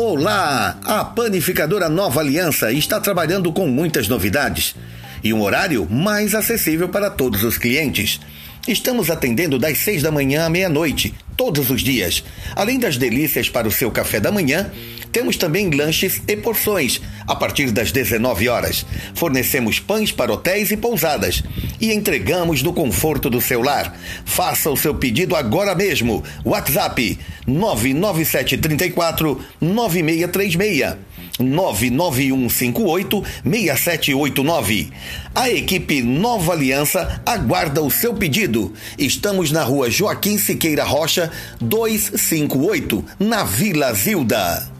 Olá! A panificadora Nova Aliança está trabalhando com muitas novidades e um horário mais acessível para todos os clientes. Estamos atendendo das seis da manhã à meia-noite, todos os dias. Além das delícias para o seu café da manhã, temos também lanches e porções a partir das 19 horas. Fornecemos pães para hotéis e pousadas e entregamos no conforto do seu lar. Faça o seu pedido agora mesmo. WhatsApp 99734 9636. 99158 6789. A equipe Nova Aliança aguarda o seu pedido. Estamos na rua Joaquim Siqueira Rocha, 258, na Vila Zilda.